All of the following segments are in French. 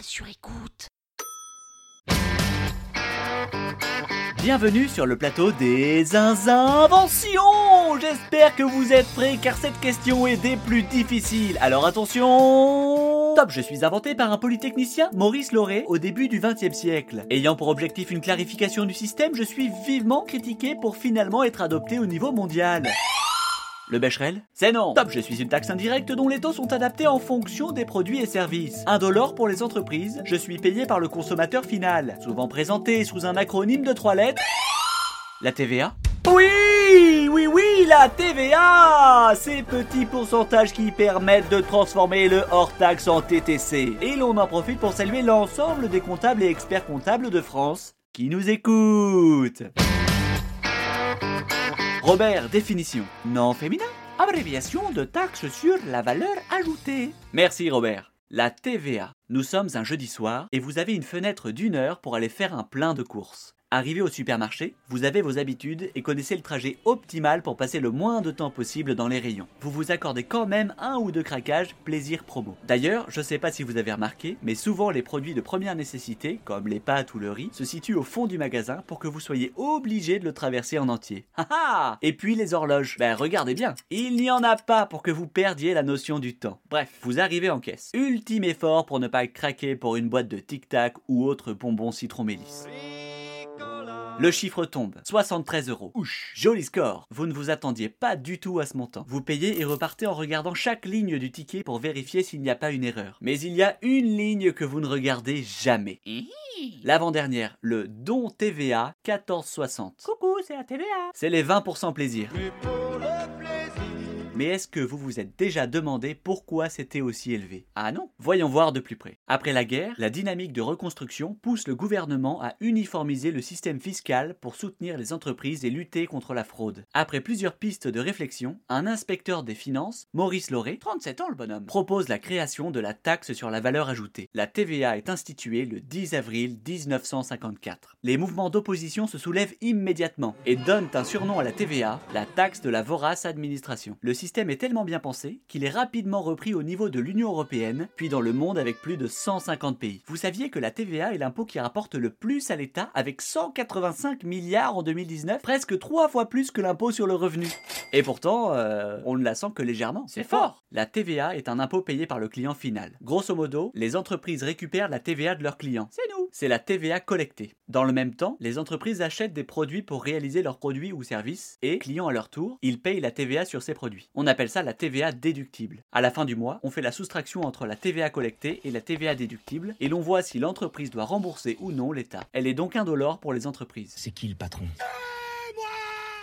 Sur écoute. Bienvenue sur le plateau des inventions J'espère que vous êtes prêts car cette question est des plus difficiles. Alors attention Top, je suis inventé par un polytechnicien, Maurice Lauré, au début du XXe siècle. Ayant pour objectif une clarification du système, je suis vivement critiqué pour finalement être adopté au niveau mondial. Le Becherel? C'est non Top, je suis une taxe indirecte dont les taux sont adaptés en fonction des produits et services. Indolore pour les entreprises, je suis payé par le consommateur final, souvent présenté sous un acronyme de trois lettres. La TVA Oui Oui, oui, la TVA Ces petits pourcentages qui permettent de transformer le hors-taxe en TTC. Et l'on en profite pour saluer l'ensemble des comptables et experts comptables de France qui nous écoutent. Robert, définition. Nom féminin. Abréviation de taxe sur la valeur ajoutée. Merci Robert. La TVA. Nous sommes un jeudi soir et vous avez une fenêtre d'une heure pour aller faire un plein de courses. Arrivé au supermarché, vous avez vos habitudes et connaissez le trajet optimal pour passer le moins de temps possible dans les rayons. Vous vous accordez quand même un ou deux craquages, plaisir promo. D'ailleurs, je sais pas si vous avez remarqué, mais souvent les produits de première nécessité, comme les pâtes ou le riz, se situent au fond du magasin pour que vous soyez obligé de le traverser en entier. Haha Et puis les horloges. Ben regardez bien, il n'y en a pas pour que vous perdiez la notion du temps. Bref, vous arrivez en caisse. Ultime effort pour ne pas craquer pour une boîte de Tic Tac ou autre bonbon citron mélisse. Le chiffre tombe, 73 euros. Ouch, joli score. Vous ne vous attendiez pas du tout à ce montant. Vous payez et repartez en regardant chaque ligne du ticket pour vérifier s'il n'y a pas une erreur. Mais il y a une ligne que vous ne regardez jamais. L'avant-dernière, le don TVA 1460. Coucou, c'est la TVA. C'est les 20% plaisir. Mais est-ce que vous vous êtes déjà demandé pourquoi c'était aussi élevé? Ah non Voyons voir de plus près. Après la guerre, la dynamique de reconstruction pousse le gouvernement à uniformiser le système fiscal pour soutenir les entreprises et lutter contre la fraude. Après plusieurs pistes de réflexion, un inspecteur des finances, Maurice Lauré, 37 ans le bonhomme, propose la création de la taxe sur la valeur ajoutée. La TVA est instituée le 10 avril 1954. Les mouvements d'opposition se soulèvent immédiatement et donnent un surnom à la TVA, la taxe de la vorace administration. Est tellement bien pensé qu'il est rapidement repris au niveau de l'Union européenne, puis dans le monde avec plus de 150 pays. Vous saviez que la TVA est l'impôt qui rapporte le plus à l'État avec 185 milliards en 2019, presque trois fois plus que l'impôt sur le revenu. Et pourtant, euh, on ne la sent que légèrement. C'est fort La TVA est un impôt payé par le client final. Grosso modo, les entreprises récupèrent la TVA de leurs clients. C'est nous C'est la TVA collectée. Dans le même temps, les entreprises achètent des produits pour réaliser leurs produits ou services, et, clients à leur tour, ils payent la TVA sur ces produits. On appelle ça la TVA déductible. À la fin du mois, on fait la soustraction entre la TVA collectée et la TVA déductible, et l'on voit si l'entreprise doit rembourser ou non l'État. Elle est donc indolore pour les entreprises. C'est qui le patron?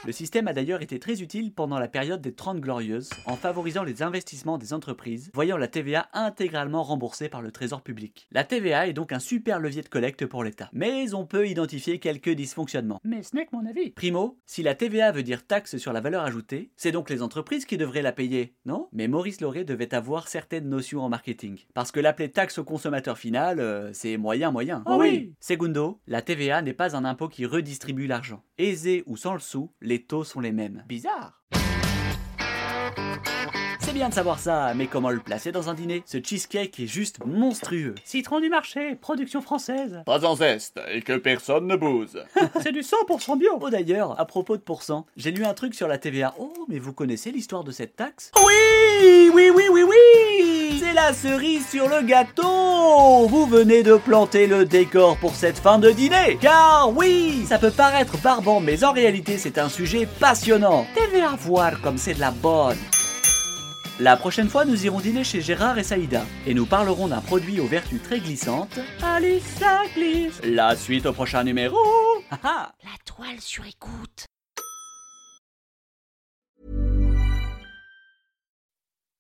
Le système a d'ailleurs été très utile pendant la période des 30 glorieuses, en favorisant les investissements des entreprises, voyant la TVA intégralement remboursée par le trésor public. La TVA est donc un super levier de collecte pour l'État. Mais on peut identifier quelques dysfonctionnements. Mais ce n'est que mon avis. Primo, si la TVA veut dire taxe sur la valeur ajoutée, c'est donc les entreprises qui devraient la payer, non? Mais Maurice Lauré devait avoir certaines notions en marketing. Parce que l'appeler taxe au consommateur final, euh, c'est moyen moyen. Oh oui Segundo, la TVA n'est pas un impôt qui redistribue l'argent. Aisé ou sans le sou, les taux sont les mêmes. Bizarre. C'est bien de savoir ça, mais comment le placer dans un dîner? Ce cheesecake est juste monstrueux. Citron du marché, production française. Pas en zeste, et que personne ne bouse. c'est du 100% bio. Oh d'ailleurs, à propos de pourcent, j'ai lu un truc sur la TVA. Oh, mais vous connaissez l'histoire de cette taxe? Oui, oui, oui, oui, oui. C'est la cerise sur le gâteau Vous venez de planter le décor pour cette fin de dîner Car oui, ça peut paraître barbant, mais en réalité c'est un sujet passionnant. TVA voir comme c'est de la bonne. La prochaine fois, nous irons dîner chez Gérard et Saïda et nous parlerons d'un produit aux vertus très glissantes. Allez, ça glisse. La suite au prochain numéro. Ah ah. La toile sur écoute.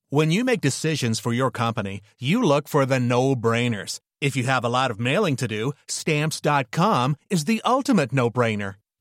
When you make decisions for your company, you look for the no brainers. If you have a lot of mailing to do, stamps.com is the ultimate no brainer.